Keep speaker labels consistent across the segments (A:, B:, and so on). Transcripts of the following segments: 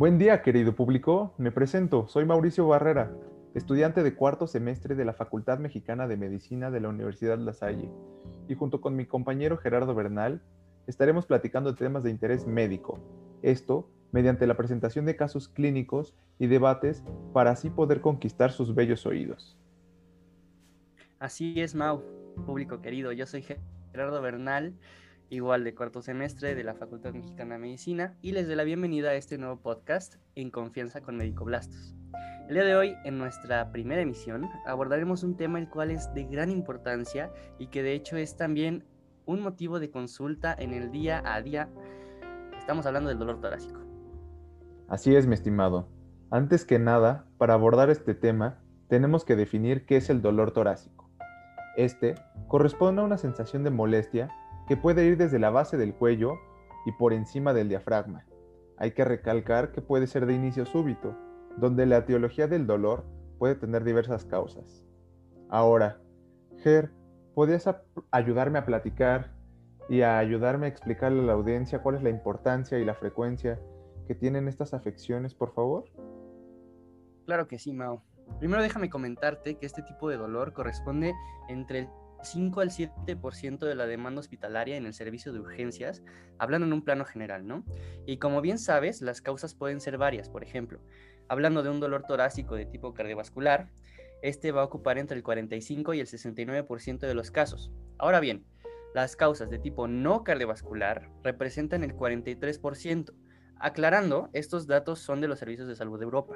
A: Buen día, querido público. Me presento, soy Mauricio Barrera, estudiante de cuarto semestre de la Facultad Mexicana de Medicina de la Universidad La Salle, y junto con mi compañero Gerardo Bernal estaremos platicando de temas de interés médico. Esto mediante la presentación de casos clínicos y debates para así poder conquistar sus bellos oídos.
B: Así es, Mau, público querido. Yo soy Gerardo Bernal igual de cuarto semestre de la Facultad Mexicana de Medicina, y les doy la bienvenida a este nuevo podcast En Confianza con Médico Blastos. El día de hoy, en nuestra primera emisión, abordaremos un tema el cual es de gran importancia y que de hecho es también un motivo de consulta en el día a día. Estamos hablando del dolor torácico.
A: Así es, mi estimado. Antes que nada, para abordar este tema, tenemos que definir qué es el dolor torácico. Este corresponde a una sensación de molestia que puede ir desde la base del cuello y por encima del diafragma. Hay que recalcar que puede ser de inicio súbito, donde la etiología del dolor puede tener diversas causas. Ahora, Ger, ¿podrías ayudarme a platicar y a ayudarme a explicarle a la audiencia cuál es la importancia y la frecuencia que tienen estas afecciones, por favor?
B: Claro que sí, Mao. Primero déjame comentarte que este tipo de dolor corresponde entre el 5 al 7% de la demanda hospitalaria en el servicio de urgencias, hablando en un plano general, ¿no? Y como bien sabes, las causas pueden ser varias, por ejemplo, hablando de un dolor torácico de tipo cardiovascular, este va a ocupar entre el 45 y el 69% de los casos. Ahora bien, las causas de tipo no cardiovascular representan el 43%. Aclarando, estos datos son de los servicios de salud de Europa.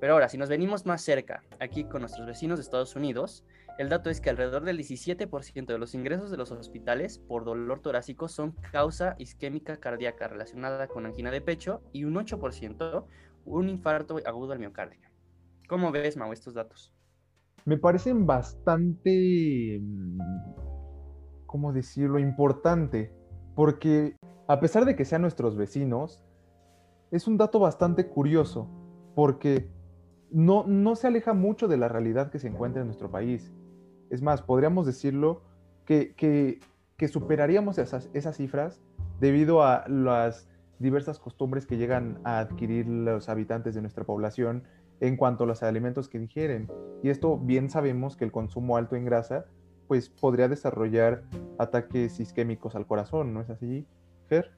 B: Pero ahora, si nos venimos más cerca, aquí con nuestros vecinos de Estados Unidos, el dato es que alrededor del 17% de los ingresos de los hospitales por dolor torácico son causa isquémica cardíaca relacionada con angina de pecho y un 8% un infarto agudo al miocardio. ¿Cómo ves, Mau, estos datos?
A: Me parecen bastante, ¿cómo decirlo?, importante, porque a pesar de que sean nuestros vecinos, es un dato bastante curioso, porque no, no se aleja mucho de la realidad que se encuentra en nuestro país. Es más, podríamos decirlo que, superaríamos esas, esas cifras debido a las diversas costumbres que llegan a adquirir los habitantes de nuestra población en cuanto a los alimentos que digieren. Y esto bien sabemos que el consumo alto en grasa pues podría desarrollar ataques isquémicos al corazón, ¿no es así, Ger?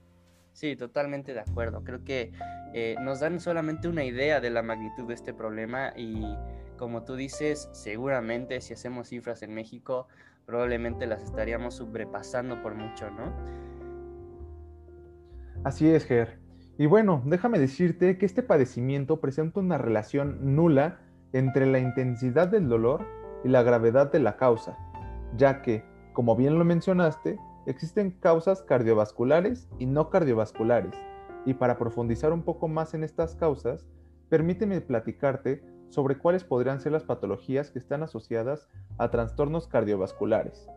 B: Sí, totalmente de acuerdo. Creo que eh, nos dan solamente una idea de la magnitud de este problema y como tú dices, seguramente si hacemos cifras en México, probablemente las estaríamos sobrepasando por mucho, ¿no?
A: Así es, Ger. Y bueno, déjame decirte que este padecimiento presenta una relación nula entre la intensidad del dolor y la gravedad de la causa, ya que, como bien lo mencionaste, existen causas cardiovasculares y no cardiovasculares. Y para profundizar un poco más en estas causas, permíteme platicarte sobre cuáles podrían ser las patologías que están asociadas a trastornos cardiovasculares,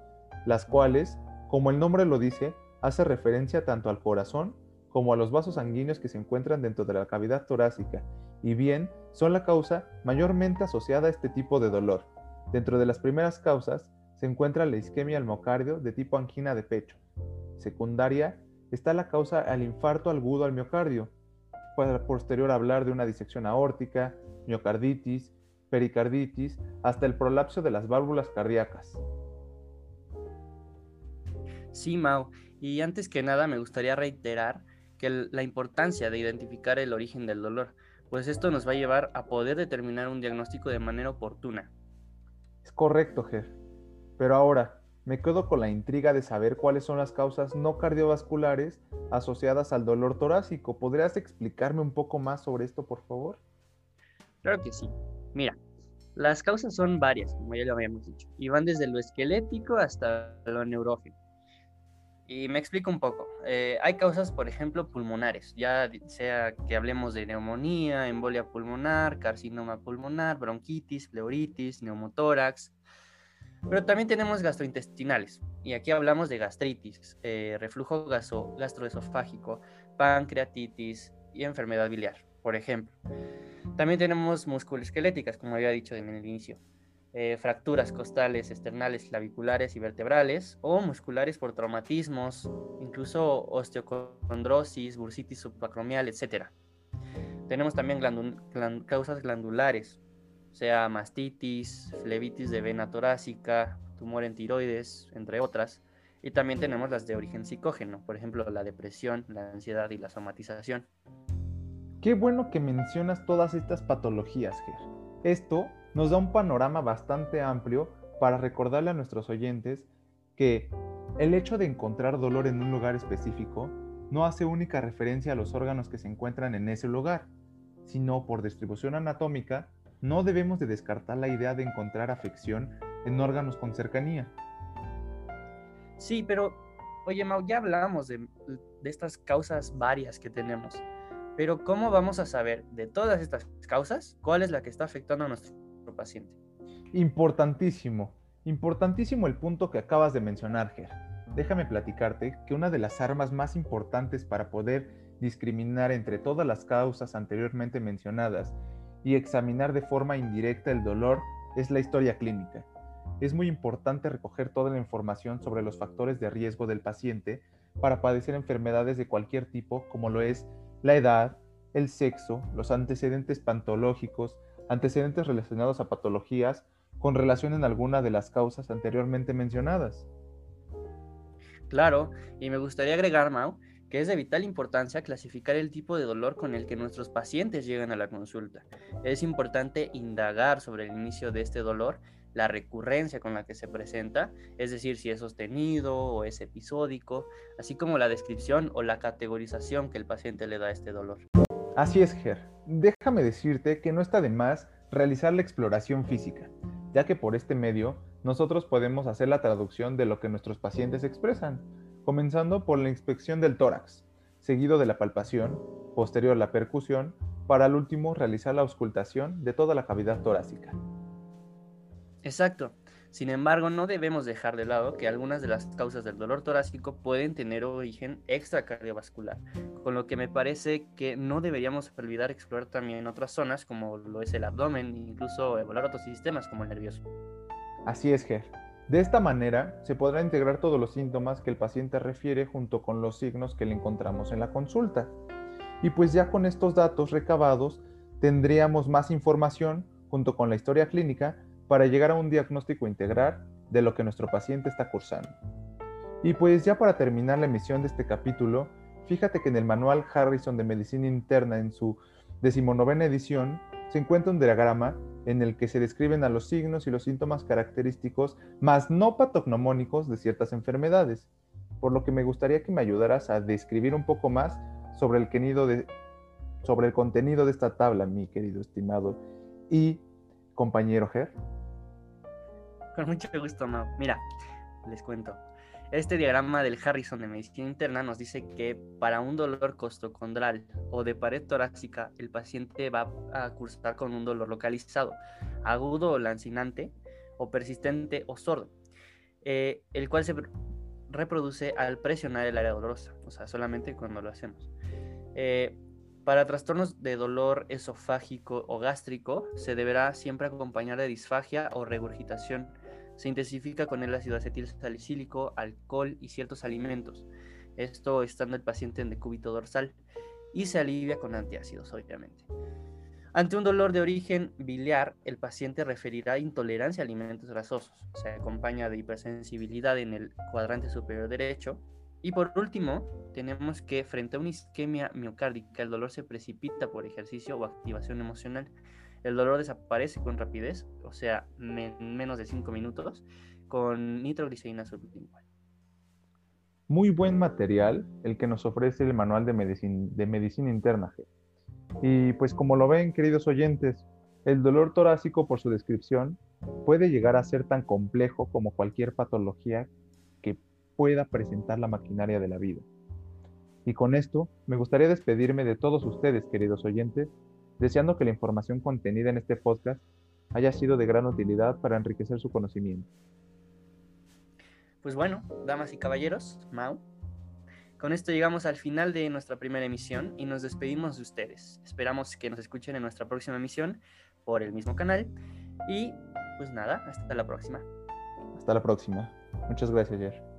A: las cuales, como el nombre lo dice, hace referencia tanto al corazón como a los vasos sanguíneos que se encuentran dentro de la cavidad torácica, y bien son la causa mayormente asociada a este tipo de dolor. Dentro de las primeras causas se encuentra la isquemia al miocardio de tipo angina de pecho. Secundaria está la causa al infarto agudo al miocardio. Para posterior hablar de una disección aórtica, miocarditis, pericarditis, hasta el prolapso de las válvulas cardíacas.
B: Sí, Mau. Y antes que nada me gustaría reiterar que la importancia de identificar el origen del dolor, pues esto nos va a llevar a poder determinar un diagnóstico de manera oportuna.
A: Es correcto, Ger. Pero ahora, me quedo con la intriga de saber cuáles son las causas no cardiovasculares asociadas al dolor torácico. ¿Podrías explicarme un poco más sobre esto, por favor?
B: Claro que sí. Mira, las causas son varias, como ya lo habíamos dicho, y van desde lo esquelético hasta lo neurógeno. Y me explico un poco. Eh, hay causas, por ejemplo, pulmonares, ya sea que hablemos de neumonía, embolia pulmonar, carcinoma pulmonar, bronquitis, pleuritis, neumotórax. Pero también tenemos gastrointestinales, y aquí hablamos de gastritis, eh, reflujo gaso, gastroesofágico, pancreatitis y enfermedad biliar, por ejemplo. También tenemos musculoesqueléticas, como había dicho en el inicio. Eh, fracturas costales, esternales, claviculares y vertebrales, o musculares por traumatismos, incluso osteocondrosis, bursitis subacromial, etc. Tenemos también causas glandulares, sea mastitis, flebitis de vena torácica, tumor en tiroides, entre otras. Y también tenemos las de origen psicógeno, por ejemplo, la depresión, la ansiedad y la somatización.
A: Qué bueno que mencionas todas estas patologías, Ger. Esto nos da un panorama bastante amplio para recordarle a nuestros oyentes que el hecho de encontrar dolor en un lugar específico no hace única referencia a los órganos que se encuentran en ese lugar, sino por distribución anatómica, no debemos de descartar la idea de encontrar afección en órganos con cercanía.
B: Sí, pero, oye, Mau, ya hablábamos de, de estas causas varias que tenemos, pero ¿cómo vamos a saber de todas estas causas cuál es la que está afectando a nuestro paciente?
A: Importantísimo, importantísimo el punto que acabas de mencionar, Ger. Déjame platicarte que una de las armas más importantes para poder discriminar entre todas las causas anteriormente mencionadas y examinar de forma indirecta el dolor es la historia clínica. Es muy importante recoger toda la información sobre los factores de riesgo del paciente para padecer enfermedades de cualquier tipo, como lo es la edad, el sexo, los antecedentes pantológicos, antecedentes relacionados a patologías con relación en alguna de las causas anteriormente mencionadas.
B: Claro, y me gustaría agregar, Mau, que es de vital importancia clasificar el tipo de dolor con el que nuestros pacientes llegan a la consulta. Es importante indagar sobre el inicio de este dolor, la recurrencia con la que se presenta, es decir, si es sostenido o es episódico, así como la descripción o la categorización que el paciente le da a este dolor.
A: Así es, Ger. Déjame decirte que no está de más realizar la exploración física, ya que por este medio nosotros podemos hacer la traducción de lo que nuestros pacientes expresan, comenzando por la inspección del tórax, seguido de la palpación, posterior la percusión, para al último realizar la auscultación de toda la cavidad torácica.
B: Exacto. Sin embargo, no debemos dejar de lado que algunas de las causas del dolor torácico pueden tener origen extracardiovascular, con lo que me parece que no deberíamos olvidar explorar también otras zonas como lo es el abdomen, incluso evaluar otros sistemas como el nervioso.
A: Así es, Ger. De esta manera, se podrá integrar todos los síntomas que el paciente refiere junto con los signos que le encontramos en la consulta. Y pues ya con estos datos recabados, tendríamos más información junto con la historia clínica para llegar a un diagnóstico integral de lo que nuestro paciente está cursando. Y pues ya para terminar la emisión de este capítulo, fíjate que en el manual Harrison de Medicina Interna en su decimonovena edición se encuentra un diagrama en el que se describen a los signos y los síntomas característicos, más no patognomónicos de ciertas enfermedades, por lo que me gustaría que me ayudaras a describir un poco más sobre el, contenido de esta tabla, mi querido estimado y compañero Ger.
B: Con mucho gusto, Mau. Mira, les cuento. Este diagrama del Harrison de medicina interna nos dice que para un dolor costocondral o de pared torácica, el paciente va a cursar con un dolor localizado, agudo o lancinante, o persistente o sordo, eh, el cual se reproduce al presionar el área dolorosa, o sea, solamente cuando lo hacemos. Eh, para trastornos de dolor esofágico o gástrico, se deberá siempre acompañar de disfagia o regurgitación se intensifica con el ácido acetil salicílico, alcohol y ciertos alimentos. Esto estando el paciente en decúbito dorsal y se alivia con antiácidos, obviamente. Ante un dolor de origen biliar, el paciente referirá intolerancia a alimentos grasosos. Se acompaña de hipersensibilidad en el cuadrante superior derecho. Y por último, tenemos que frente a una isquemia miocárdica, el dolor se precipita por ejercicio o activación emocional el dolor desaparece con rapidez, o sea, en menos de 5 minutos, con nitroglicerina sublingual.
A: Muy buen material el que nos ofrece el manual de medicina, de medicina interna. Y pues como lo ven, queridos oyentes, el dolor torácico, por su descripción, puede llegar a ser tan complejo como cualquier patología que pueda presentar la maquinaria de la vida. Y con esto, me gustaría despedirme de todos ustedes, queridos oyentes, deseando que la información contenida en este podcast haya sido de gran utilidad para enriquecer su conocimiento.
B: Pues bueno, damas y caballeros, Mau, con esto llegamos al final de nuestra primera emisión y nos despedimos de ustedes. Esperamos que nos escuchen en nuestra próxima emisión por el mismo canal y pues nada, hasta la próxima.
A: Hasta la próxima. Muchas gracias, Jer.